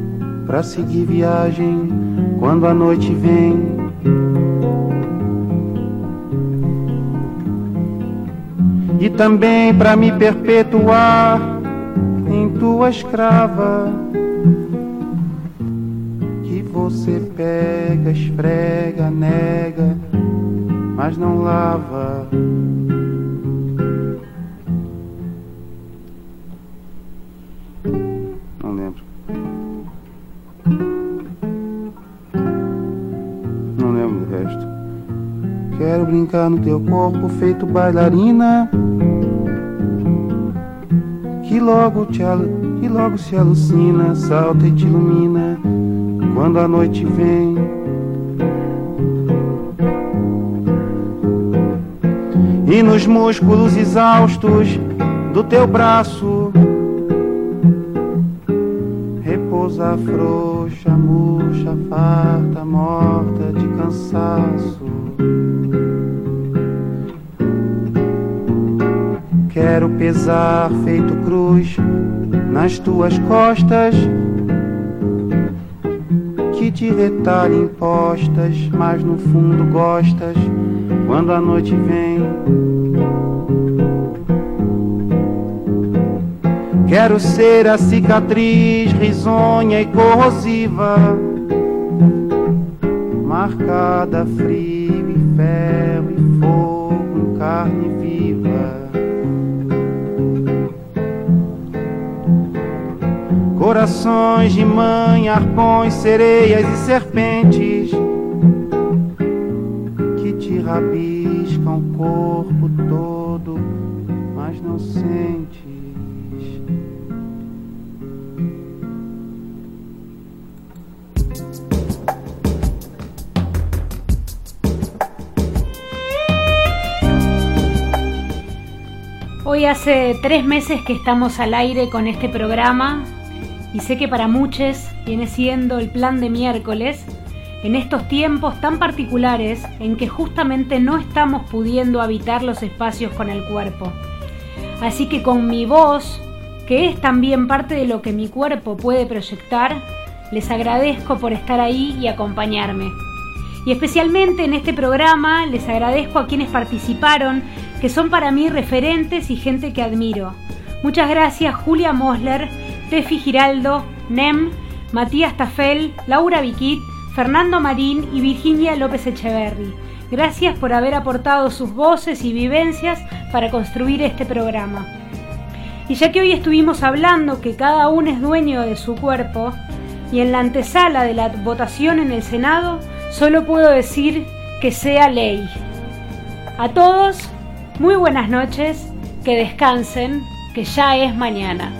pra seguir viagem quando a noite vem. E também para me perpetuar em tua escrava, que você pega, esfrega, nega, mas não lava. Não lembro. Não lembro do resto. Quero brincar no teu corpo feito bailarina. Que logo te que logo se alucina, salta e te ilumina quando a noite vem. E nos músculos exaustos do teu braço repousa frouxa, murcha, farta, morta de cansaço. Quero pesar feito cruz nas tuas costas, que te retalhem postas, mas no fundo gostas quando a noite vem. Quero ser a cicatriz risonha e corrosiva, marcada frio e ferro e fogo carne viva. Corações de mãe, arpões, sereias e serpentes que te rabiscam o corpo todo, mas não sentes. Hoy hace tres meses que estamos al aire con este programa y sé que para muchos viene siendo el plan de miércoles en estos tiempos tan particulares en que justamente no estamos pudiendo habitar los espacios con el cuerpo. Así que con mi voz, que es también parte de lo que mi cuerpo puede proyectar, les agradezco por estar ahí y acompañarme. Y especialmente en este programa les agradezco a quienes participaron, que son para mí referentes y gente que admiro. Muchas gracias Julia Mosler, Tefi Giraldo, Nem, Matías Tafel, Laura Viquit, Fernando Marín y Virginia López Echeverry. Gracias por haber aportado sus voces y vivencias para construir este programa. Y ya que hoy estuvimos hablando que cada uno es dueño de su cuerpo, y en la antesala de la votación en el Senado, solo puedo decir que sea ley. A todos, muy buenas noches, que descansen, que ya es mañana.